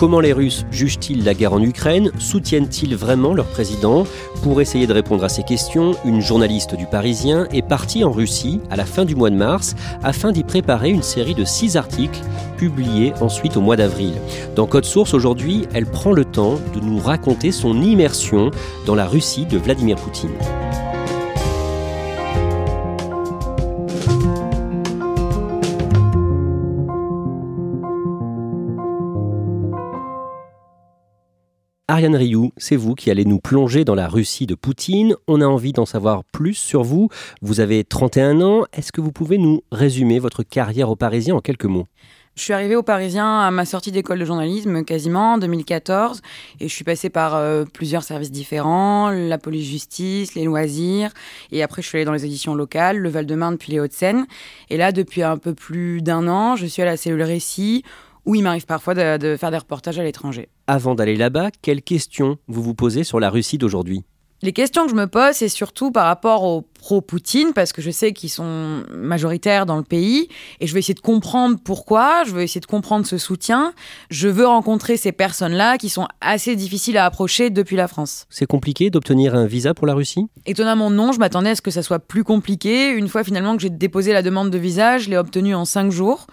Comment les Russes jugent-ils la guerre en Ukraine? Soutiennent-ils vraiment leur président? Pour essayer de répondre à ces questions, une journaliste du Parisien est partie en Russie à la fin du mois de mars afin d'y préparer une série de six articles publiés ensuite au mois d'avril. Dans Code Source aujourd'hui, elle prend le temps de nous raconter son immersion dans la Russie de Vladimir Poutine. Ariane Rioux, c'est vous qui allez nous plonger dans la Russie de Poutine. On a envie d'en savoir plus sur vous. Vous avez 31 ans. Est-ce que vous pouvez nous résumer votre carrière au Parisien en quelques mots? Je suis arrivée au Parisien à ma sortie d'école de journalisme quasiment en 2014 et je suis passée par euh, plusieurs services différents, la police-justice, les loisirs et après je suis allée dans les éditions locales, le Val-de-Marne puis les Hauts-de-Seine et là depuis un peu plus d'un an je suis à la cellule Récit où il m'arrive parfois de, faire des reportages à l'étranger. Avant d'aller là-bas, quelles questions vous vous posez sur la Russie d'aujourd'hui? Les questions que je me pose, c'est surtout par rapport aux pro-Poutine, parce que je sais qu'ils sont majoritaires dans le pays, et je vais essayer de comprendre pourquoi, je veux essayer de comprendre ce soutien. Je veux rencontrer ces personnes-là qui sont assez difficiles à approcher depuis la France. C'est compliqué d'obtenir un visa pour la Russie? Étonnamment non, je m'attendais à ce que ça soit plus compliqué. Une fois finalement que j'ai déposé la demande de visa, je l'ai obtenue en cinq jours.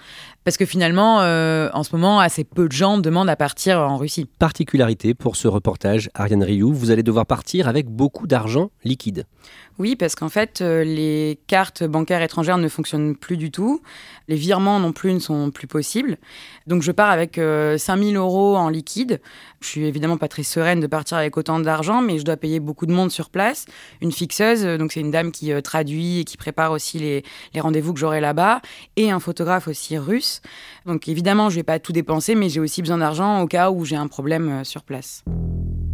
Parce que finalement, euh, en ce moment, assez peu de gens demandent à partir en Russie. Particularité pour ce reportage, Ariane Rioux, vous allez devoir partir avec beaucoup d'argent liquide. Oui, parce qu'en fait, euh, les cartes bancaires étrangères ne fonctionnent plus du tout. Les virements non plus ne sont plus possibles. Donc, je pars avec 5000 euh, euros en liquide. Je suis évidemment pas très sereine de partir avec autant d'argent, mais je dois payer beaucoup de monde sur place. Une fixeuse, euh, donc c'est une dame qui traduit et qui prépare aussi les, rendez-vous que j'aurai là-bas, et un photographe aussi russe. Donc, évidemment, je vais pas tout dépenser, mais j'ai aussi besoin d'argent au cas où j'ai un problème sur place.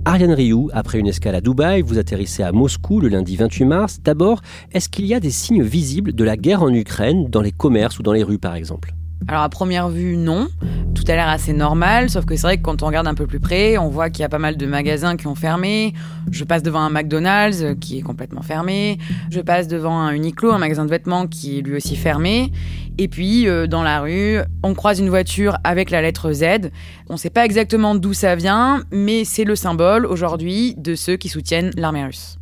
Ariane Rioux, après une escale à Dubaï, vous atterrissez à Moscou le lundi 28 mars. D'abord, est-ce qu'il y a des signes visibles de la guerre en Ukraine dans les commerces ou dans les rues par exemple? Alors à première vue, non. Tout a l'air assez normal, sauf que c'est vrai que quand on regarde un peu plus près, on voit qu'il y a pas mal de magasins qui ont fermé. Je passe devant un McDonald's euh, qui est complètement fermé. Je passe devant un Uniqlo, un magasin de vêtements qui est lui aussi fermé. Et puis euh, dans la rue, on croise une voiture avec la lettre Z. On ne sait pas exactement d'où ça vient, mais c'est le symbole aujourd'hui de ceux qui soutiennent l'armée russe.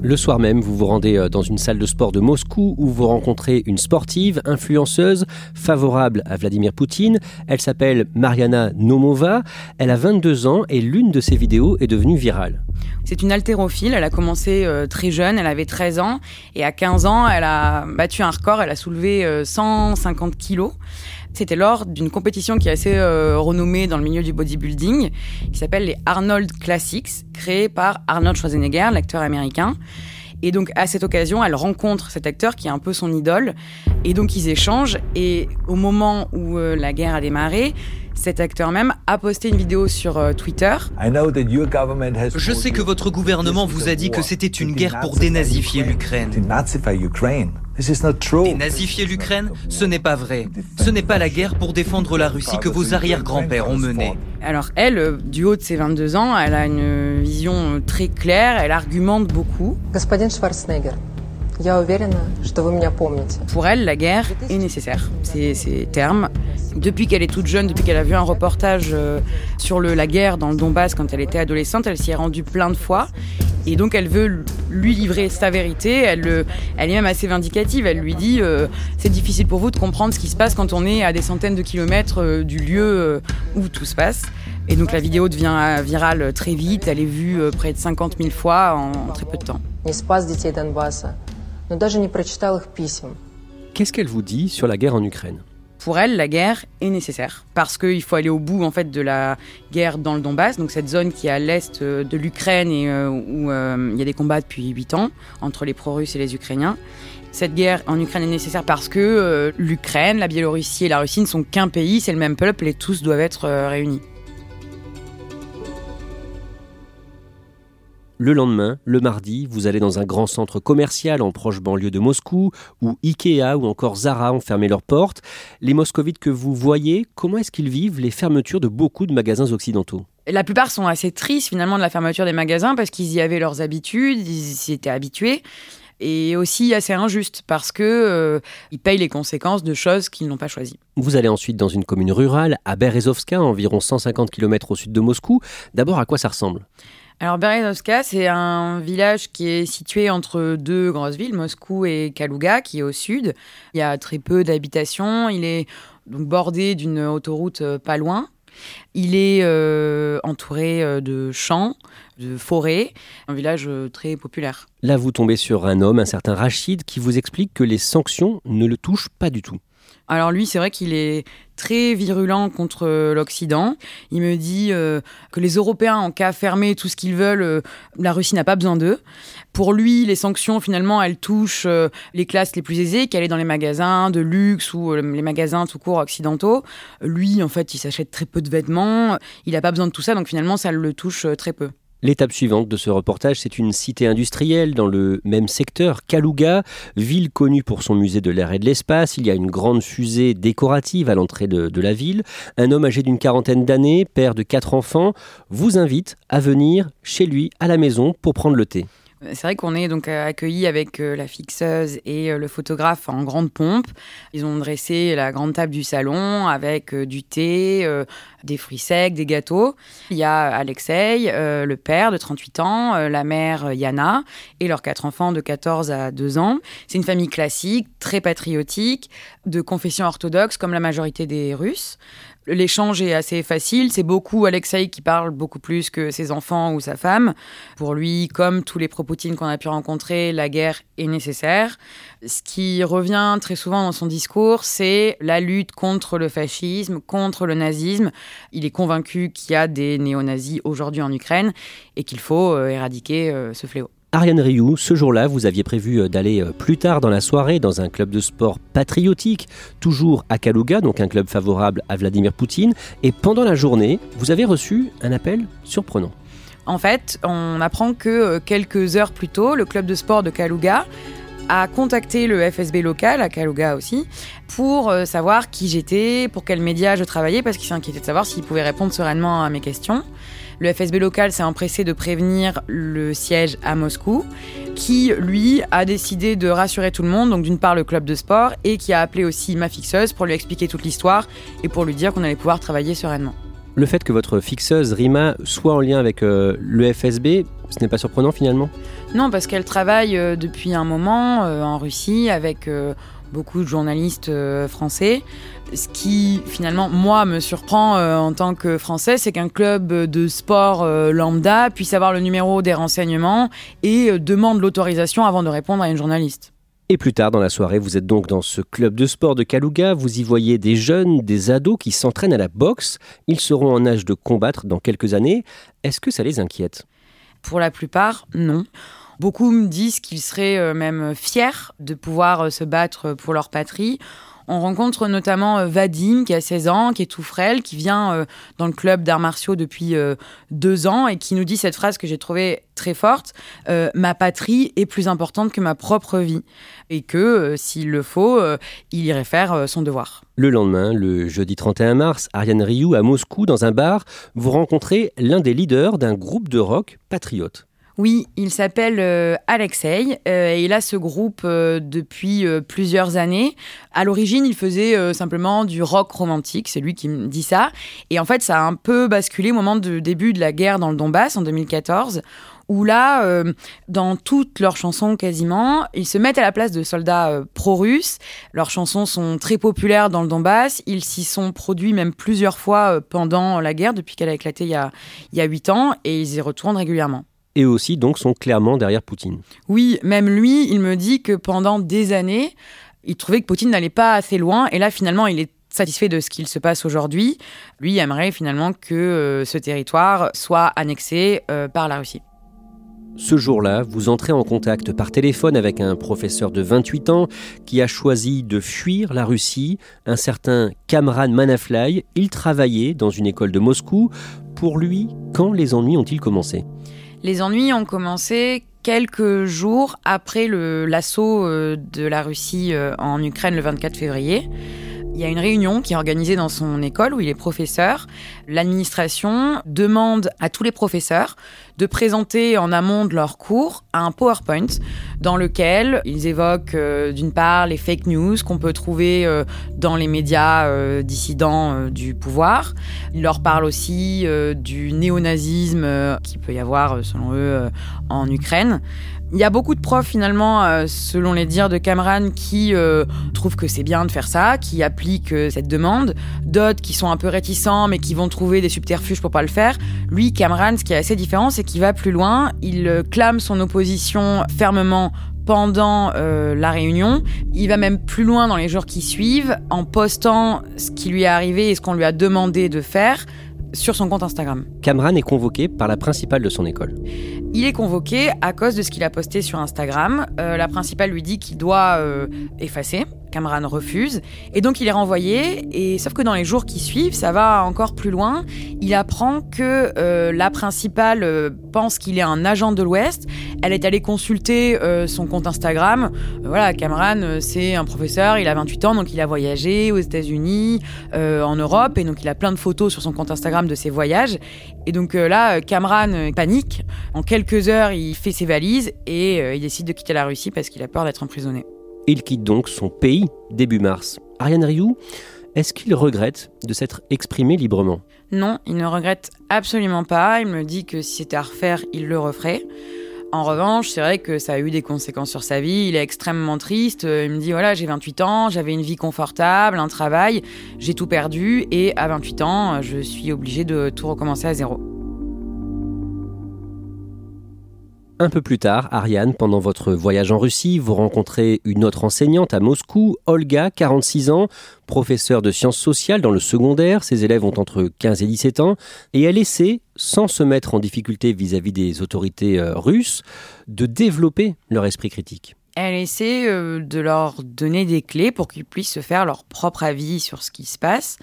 Le soir même, vous vous rendez euh, dans une salle de sport de Moscou où vous rencontrez une sportive, influenceuse, favorable à Vladimir Poutine. Elle s'appelle Mariana Nomova. Elle a 22 ans et l'une de ses vidéos est devenue virale. C'est une haltérophile. Elle a commencé euh, très jeune. Elle avait 13 ans. Et à 15 ans, elle a battu un record. Elle a soulevé 150 euh, kilos. C'était lors d'une compétition qui est assez euh, renommée dans le milieu du bodybuilding, qui s'appelle les Arnold Classics, créée par Arnold Schwarzenegger, l'acteur américain. Et donc à cette occasion, elle rencontre cet acteur qui est un peu son idole. Et donc ils échangent. Et au moment où euh, la guerre a démarré, cet acteur même a posté une vidéo sur euh, Twitter. Je sais que votre gouvernement vous a dit que c'était une guerre pour dénazifier l'Ukraine. Dénazifier l'Ukraine, ce n'est pas vrai. Ce n'est pas la guerre pour défendre la Russie que vos arrière-grands-pères ont menée. Alors elle, euh, du haut de ses 22 ans, elle a une vision très claire, elle argumente beaucoup. Pour elle, la guerre est nécessaire. C'est terme. Depuis qu'elle est toute jeune, depuis qu'elle a vu un reportage euh, sur le, la guerre dans le Donbass quand elle était adolescente, elle s'y est rendue plein de fois. Et donc elle veut lui livrer sa vérité. Elle, elle est même assez vindicative. Elle lui dit euh, c'est difficile pour vous de comprendre ce qui se passe quand on est à des centaines de kilomètres euh, du lieu où tout se passe. Et donc la vidéo devient virale très vite. Elle est vue près de 50 000 fois en, en très peu de temps. Qu'est-ce qu'elle vous dit sur la guerre en Ukraine? Pour elle, la guerre est nécessaire parce qu'il faut aller au bout en fait de la guerre dans le Donbass, donc cette zone qui est à l'est euh, de l'Ukraine et euh, où euh, il y a des combats depuis 8 ans entre les pro-russes et les Ukrainiens. Cette guerre en Ukraine est nécessaire parce que l'Ukraine, la Biélorussie et la Russie ne sont qu'un pays, c'est le même peuple et tous doivent être réunis. Le lendemain, le mardi, vous allez dans un grand centre commercial en proche banlieue de Moscou, où Ikea ou encore Zara ont fermé leurs portes. Les moscovites que vous voyez, comment est-ce qu'ils vivent les fermetures de beaucoup de magasins occidentaux? La plupart sont assez tristes finalement de la fermeture des magasins parce qu'ils y avaient leurs habitudes, ils s'y étaient habitués et aussi assez injuste parce que euh, ils payent les conséquences de choses qu'ils n'ont pas choisies. Vous allez ensuite dans une commune rurale à Berezovska, environ 150 km au sud de Moscou. D'abord, à quoi ça ressemble? Alors Berezovska, c'est un village qui est situé entre deux grosses villes, Moscou et Kaluga, qui est au sud. Il y a très peu d'habitations. Il est donc bordé d'une autoroute euh, pas loin. Il est euh, entouré euh, de champs, de forêts, un village très populaire. Là, vous tombez sur un homme, un certain Rachid, qui vous explique que les sanctions ne le touchent pas du tout. Alors lui, c'est vrai qu'il est très virulent contre l'Occident. Il me dit euh, que les Européens, en cas fermé tout ce qu'ils veulent, euh, la Russie n'a pas besoin d'eux. Pour lui, les sanctions, finalement, elles touchent euh, les classes les plus aisées, qui allaient dans les magasins de luxe ou les magasins tout court occidentaux. Lui, en fait, il s'achète très peu de vêtements. Il n'a pas besoin de tout ça, donc finalement, ça le touche très peu. L'étape suivante de ce reportage, c'est une cité industrielle dans le même secteur, Kaluga, ville connue pour son musée de l'air et de l'espace. Il y a une grande fusée décorative à l'entrée de, de, la ville. Un homme âgé d'une quarantaine d'années, père de quatre enfants, vous invite à venir chez lui à la maison pour prendre le thé. C'est vrai qu'on est donc euh, accueillis avec euh, la fixeuse et euh, le photographe en grande pompe. Ils ont dressé la grande table du salon avec du thé, des fruits secs, des gâteaux. Il y a Alexei, le père de 38 ans, la mère Yana et leurs quatre enfants de 14 à 2 ans. C'est une famille classique, très patriotique, de confession orthodoxe comme la majorité des Russes. L'échange est assez facile. C'est beaucoup Alexei qui parle beaucoup plus que ses enfants ou sa femme. Pour lui, comme tous les pro-Poutine qu'on a pu rencontrer, la guerre est nécessaire. Ce qui revient très souvent dans son discours, c'est la lutte contre le fascisme, contre le nazisme. Il est convaincu qu'il y a des néo-nazis aujourd'hui en Ukraine et qu'il faut euh, éradiquer euh, ce fléau. Ariane Rioux, ce jour-là, vous aviez prévu euh, d'aller euh, plus tard dans la soirée dans un club de sport patriotique, toujours à Kaluga, donc un club favorable à Vladimir Poutine. Et pendant la journée, vous avez reçu un appel surprenant. En fait, on apprend que euh, quelques heures plus tôt, le club de sport de Kaluga a contacté le FSB local, à Kaluga aussi, pour savoir qui j'étais, pour quels médias je travaillais, parce qu'il s'inquiétait de savoir s'il pouvait répondre sereinement à mes questions. Le FSB local s'est empressé de prévenir le siège à Moscou, qui, lui, a décidé de rassurer tout le monde, donc d'une part le club de sport, et qui a appelé aussi ma fixeuse pour lui expliquer toute l'histoire et pour lui dire qu'on allait pouvoir travailler sereinement. Le fait que votre fixeuse, Rima, soit en lien avec euh, le FSB, ce n'est pas surprenant finalement? Non, parce qu'elle travaille euh, depuis un moment euh, en Russie avec beaucoup de journalistes euh, français. Ce qui finalement, moi, me surprend euh, en tant que Français, c'est qu'un club de sport euh, lambda puisse avoir le numéro des renseignements et demande l'autorisation avant de répondre à une journaliste. Et plus tard dans la soirée, vous êtes donc dans ce club de sport de Kaluga. Vous y voyez des jeunes, des ados qui s'entraînent à la boxe. Ils seront en âge de combattre dans quelques années. Est-ce que ça les inquiète? Pour la plupart, non. Beaucoup me disent qu'ils seraient euh, même fiers de pouvoir euh, se battre pour leur patrie. On rencontre notamment euh, Vadim, qui a 16 ans, qui est tout frêle, qui vient dans le club d'arts martiaux depuis deux ans et qui nous dit cette phrase que j'ai trouvée très forte Ma patrie est plus importante que ma propre vie. Et que, s'il le faut, il irait faire son devoir. Le lendemain, le jeudi 31 mars, Ariane Rioux, à Moscou, dans un bar, vous rencontrez l'un des leaders d'un groupe de rock patriote. Oui, il s'appelle euh, Alexei euh, et il a ce groupe euh, depuis plusieurs années. À l'origine, il faisait simplement du rock romantique, c'est lui qui me dit ça. Et en fait, ça a un peu basculé au moment du début de la guerre dans le Donbass en 2014 où là, dans toutes leurs chansons quasiment, ils se mettent à la place de soldats pro-russes. Leurs chansons sont très populaires dans le Donbass. Ils s'y sont produits même plusieurs fois pendant la guerre, depuis qu'elle a éclaté il y a, il y a 8 ans, et ils y retournent régulièrement et aussi donc sont clairement derrière Poutine. Oui, même lui, il me dit que pendant des années, il trouvait que Poutine n'allait pas assez loin et là finalement il est satisfait de ce qu'il se passe aujourd'hui. Lui aimerait finalement que euh, ce territoire soit annexé euh, par la Russie. Ce jour-là, vous entrez en contact par téléphone avec un professeur de 28 ans qui a choisi de fuir la Russie, un certain Kamran Manafly. Il travaillait dans une école de Moscou. Pour lui, quand les ennuis ont-ils commencé? Les ennuis ont commencé quelques jours après l'assaut euh, de la Russie euh, en Ukraine le 24 février. Il y a une réunion qui est organisée dans son école où il est professeur. L'administration demande à tous les professeurs de présenter en amont de leur cours un PowerPoint dans lequel ils évoquent euh, d'une part les fake news qu'on peut trouver euh, dans les médias euh, dissidents du pouvoir. Ils leur parlent aussi du néonazisme qui peut y avoir selon eux en Ukraine. Il y a beaucoup de profs finalement, euh, selon les dires de Cameron, qui euh, trouvent que c'est bien de faire ça, qui appliquent euh, cette demande. D'autres qui sont un peu réticents, mais qui vont trouver des subterfuges pour pas le faire. Lui, Cameron, ce qui est assez différent, c'est qu'il va plus loin. Il clame son opposition fermement pendant la réunion. Il va même plus loin dans les jours qui suivent en postant ce qui lui est arrivé et ce qu'on lui a demandé de faire sur son compte Instagram. Cameron est convoqué par la principale de son école. Il est convoqué à cause de ce qu'il a posté sur Instagram. Euh, la principale lui dit qu'il doit euh, effacer. Cameron refuse. Et donc il est renvoyé. Et sauf que dans les jours qui suivent, ça va encore plus loin. Il apprend que euh, la principale euh, pense qu'il est un agent de l'Ouest. Elle est allée consulter euh, son compte Instagram. voilà, Cameron, c'est un professeur. Il a 28 ans, donc il a voyagé aux États-Unis, en Europe. Et donc il a plein de photos sur son compte Instagram de ses voyages. Et donc là, Cameron panique. En quelques heures, il fait ses valises et il décide de quitter la Russie parce qu'il a peur d'être emprisonné. Il quitte donc son pays début mars. Ariane Rioux, est-ce qu'il regrette de s'être exprimé librement? Non, il ne regrette absolument pas. Il me dit que si c'était à refaire, il le referait. En revanche, c'est vrai que ça a eu des conséquences sur sa vie. Il est extrêmement triste. Il me dit voilà, j'ai 28 ans, j'avais une vie confortable, un travail, j'ai tout perdu et à 28 ans, je suis obligé de tout recommencer à zéro. Un peu plus tard, Ariane, pendant votre voyage en Russie, vous rencontrez une autre enseignante à Moscou, Olga, 46 ans, professeure de sciences sociales dans le secondaire. Ses élèves ont entre 15 et 17 ans. Et elle essaie, sans se mettre en difficulté vis-à-vis des autorités euh, russes, de développer leur esprit critique elle essaie euh, de leur donner des clés pour qu'ils puissent se faire leur propre avis sur ce qui se passe.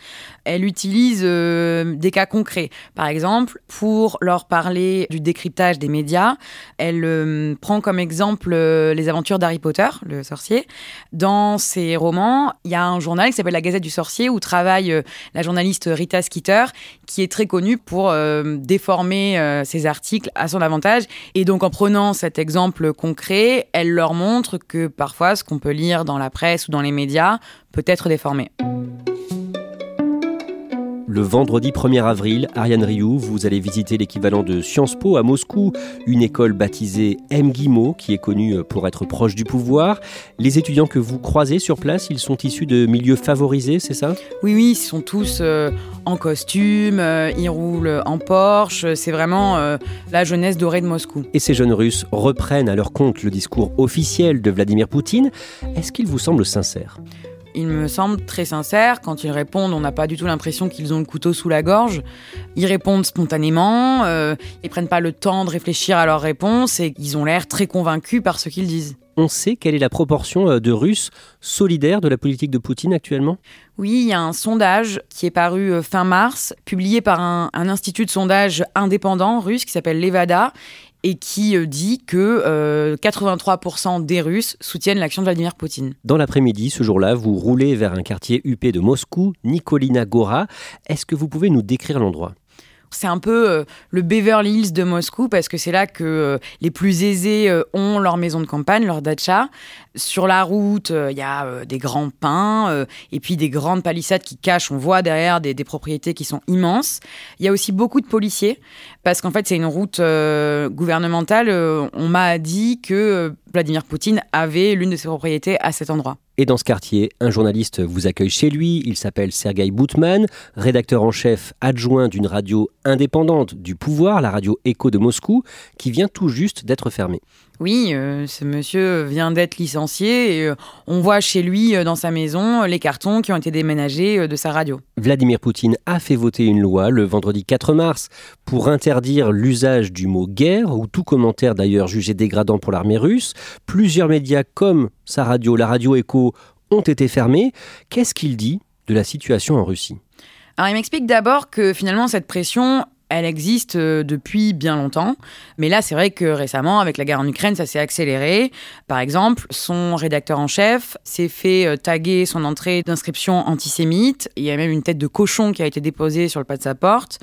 Elle utilise euh, des cas concrets. Par exemple, pour leur parler du décryptage des médias, elle euh, prend comme exemple les aventures d'Harry Potter, le sorcier. Dans ses romans, il y a un journal qui s'appelle La Gazette du Sorcier où travaille la journaliste Rita Skeeter, qui est très connue pour déformer ses articles à son avantage. Et donc, en prenant cet exemple concret, elle leur montre que parfois ce qu'on peut lire dans la presse ou dans les médias peut être déformé. Le vendredi 1er avril, Ariane Rioux, vous allez visiter l'équivalent de Sciences Po à Moscou, une école baptisée MGIMO qui est connue pour être proche du pouvoir. Les étudiants que vous croisez sur place, ils sont issus de milieux favorisés, c'est ça? Oui, oui, ils sont tous euh, en costume, euh, ils roulent en Porsche, c'est vraiment euh, la jeunesse dorée de Moscou. Et ces jeunes Russes reprennent à leur compte le discours officiel de Vladimir Poutine. Est-ce qu'il vous semble sincère ils me semblent très sincères. Quand ils répondent, on n'a pas du tout l'impression qu'ils ont le couteau sous la gorge. Ils répondent spontanément, euh, ils prennent pas le temps de réfléchir à leurs réponses et ils ont l'air très convaincus par ce qu'ils disent. On sait quelle est la proportion euh, de Russes solidaires de la politique de Poutine actuellement? Oui, il y a un sondage qui est paru euh, fin mars, publié par un, un institut de sondage indépendant russe qui s'appelle Levada et qui euh, dit que 83% euh, des Russes soutiennent l'action de Vladimir Poutine. Dans l'après-midi, ce jour-là, vous roulez vers un quartier huppé de Moscou, Nikolina Gora. Est-ce que vous pouvez nous décrire l'endroit? C'est un peu euh, le Beverly Hills de Moscou parce que c'est là que euh, les plus aisés euh, ont leur maison de campagne, leur dacha. Sur la route, il y a des grands pins et puis des grandes palissades qui cachent. On voit derrière des, des propriétés qui sont immenses. Il y a aussi beaucoup de policiers parce qu'en fait, c'est une route gouvernementale. on m'a dit que Vladimir Poutine avait l'une de ses propriétés à cet endroit. Et dans ce quartier, un journaliste vous accueille chez lui. Il s'appelle Sergei Boutman, rédacteur en chef adjoint d'une radio indépendante du pouvoir, la radio Echo de Moscou, qui vient tout juste d'être fermée. Oui, euh, ce monsieur vient d'être licencié et euh, on voit chez lui, euh, dans sa maison, les cartons qui ont été déménagés de sa radio. Vladimir Poutine a fait voter une loi le vendredi 4 mars pour interdire l'usage du mot guerre, ou tout commentaire d'ailleurs jugé dégradant pour l'armée russe. Plusieurs médias comme sa radio, la radio Echo, ont été fermés. Qu'est-ce qu'il dit de la situation en Russie? Alors il m'explique d'abord que finalement cette pression, elle existe euh, depuis bien longtemps. Mais là, c'est vrai que récemment, avec la guerre en Ukraine, ça s'est accéléré. Par exemple, son rédacteur en chef s'est fait euh, taguer son entrée d'inscription antisémite. Il y a même une tête de cochon qui a été déposée sur le pas de sa porte.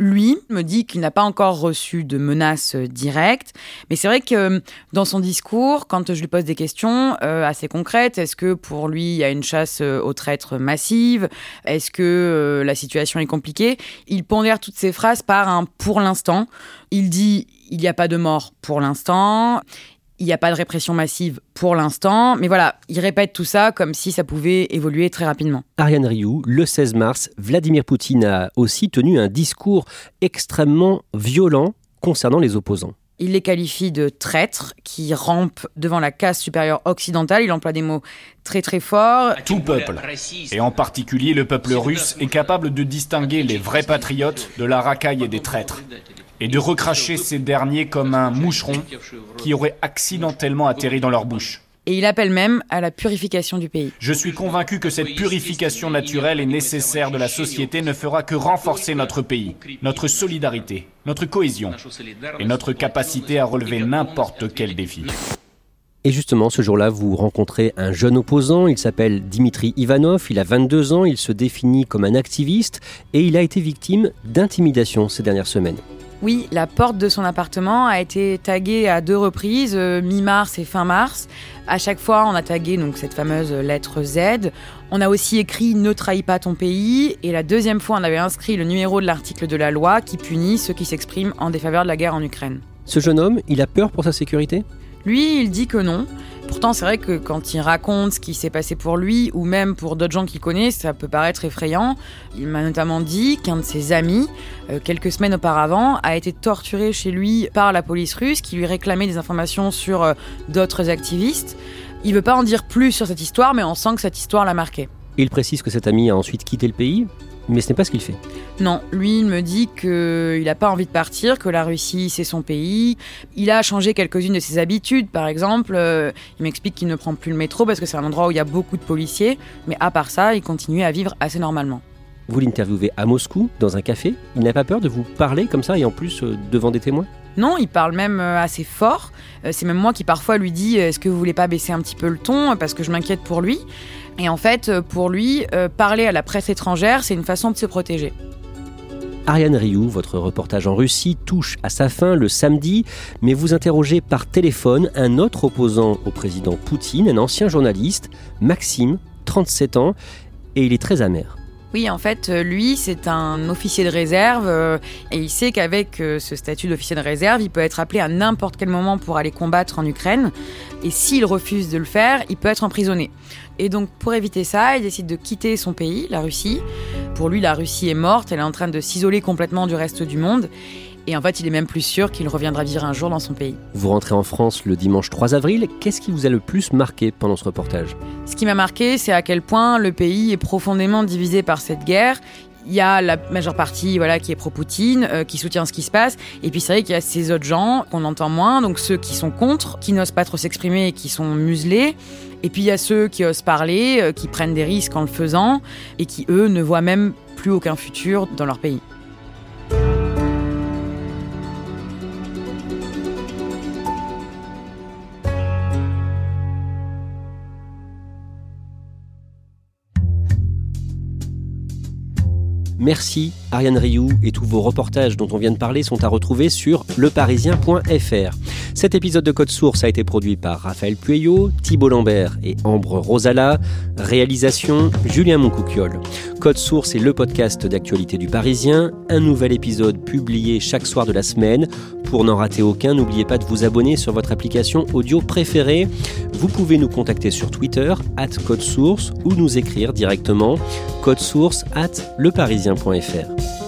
Lui me dit qu'il n'a pas encore reçu de menaces euh, directes, mais c'est vrai que euh, dans son discours, quand je lui pose des questions euh, assez concrètes, est-ce que pour lui il y a une chasse aux traîtres massive? Est-ce que la situation est compliquée? Il pondère toutes ces phrases par un pour l'instant. Il dit il n'y a pas de mort pour l'instant. Il n'y a pas de répression massive pour l'instant, mais voilà, il répète tout ça comme si ça pouvait évoluer très rapidement. Ariane Rioux, le 16 mars, Vladimir Poutine a aussi tenu un discours extrêmement violent concernant les opposants. Il les qualifie de traîtres qui rampent devant la caste supérieure occidentale. Il emploie des mots très très forts. Tout peuple, et en particulier le peuple russe, est capable de distinguer les vrais patriotes de la racaille et des traîtres et de recracher ces derniers comme un moucheron qui aurait accidentellement atterri dans leur bouche. Et il appelle même à la purification du pays. Je suis convaincu que cette purification naturelle et nécessaire de la société ne fera que renforcer notre pays, notre solidarité, notre cohésion et notre capacité à relever n'importe quel défi. Et justement, ce jour-là, vous rencontrez un jeune opposant, il s'appelle Dimitri Ivanov, il a 22 ans, il se définit comme un activiste et il a été victime d'intimidation ces dernières semaines. Oui, la porte de son appartement a été taguée à deux reprises, euh, mi-mars et fin mars. À chaque fois, on a tagué cette fameuse lettre Z. On a aussi écrit Ne trahis pas ton pays. Et la deuxième fois, on avait inscrit le numéro de l'article de la loi qui punit ceux qui s'expriment en défaveur de la guerre en Ukraine. Ce jeune homme, il a peur pour sa sécurité? Lui, il dit que non. Pourtant, c'est vrai que quand il raconte ce qui s'est passé pour lui, ou même pour d'autres gens qu'il connaît, ça peut paraître effrayant. Il m'a notamment dit qu'un de ses amis, euh, quelques semaines auparavant, a été torturé chez lui par la police russe qui lui réclamait des informations sur euh, d'autres activistes. Il veut pas en dire plus sur cette histoire, mais on sent que cette histoire l'a marqué. Il précise que cet ami a ensuite quitté le pays mais ce n'est pas ce qu'il fait. Non, lui, il me dit qu'il n'a pas envie de partir, que la Russie, c'est son pays. Il a changé quelques-unes de ses habitudes, par exemple. Euh, il m'explique qu'il ne prend plus le métro parce que c'est un endroit où il y a beaucoup de policiers. Mais à part ça, il continue à vivre assez normalement. Vous l'interviewez à Moscou, dans un café. Il n'a pas peur de vous parler comme ça et en plus euh, devant des témoins? Non, il parle même euh, assez fort. C'est même moi qui parfois lui dis Est-ce que vous voulez pas baisser un petit peu le ton Parce que je m'inquiète pour lui. Et en fait, euh, pour lui, euh, parler à la presse étrangère, c'est une façon de se protéger. Ariane Rioux, votre reportage en Russie touche à sa fin le samedi, mais vous interrogez par téléphone un autre opposant au président Poutine, un ancien journaliste, Maxime, 37 ans, et il est très amer. Oui, en fait, euh, lui, c'est un officier de réserve et il sait qu'avec ce statut d'officier de réserve, il peut être appelé à n'importe quel moment pour aller combattre en Ukraine. Et s'il refuse de le faire, il peut être emprisonné. Et donc pour éviter ça, il décide de quitter son pays, la Russie. Pour lui, la Russie est morte, elle est en train de s'isoler complètement du reste du monde. Et en fait, il est même plus sûr qu'il reviendra vivre un jour dans son pays. Vous rentrez en France le dimanche 3 avril. Qu'est-ce qui vous a le plus marqué pendant ce reportage? Ce qui m'a marqué, c'est à quel point le pays est profondément divisé par cette guerre il y a la majeure partie voilà qui est pro-Poutine, euh, qui soutient ce qui se passe, et puis c'est vrai qu'il y a ces autres gens qu'on entend moins, donc ceux qui sont contre, qui n'osent pas trop s'exprimer et qui sont muselés, et puis il y a ceux qui osent parler, euh, qui prennent des risques en le faisant, et qui eux ne voient même plus aucun futur dans leur pays. Merci Ariane Rioux et tous vos reportages dont on vient de parler sont à retrouver sur leparisien.fr. Cet épisode de Code Source a été produit par Raphaël Pueyo, Thibault Lambert et Ambre Rosala. Réalisation Julien Moncouquiole. Code Source est le podcast d'actualité du Parisien. Un nouvel épisode publié chaque soir de la semaine. Pour n'en rater aucun, n'oubliez pas de vous abonner sur votre application audio préférée. Vous pouvez nous contacter sur Twitter, at Code Source, ou nous écrire directement code source at leparisien.fr.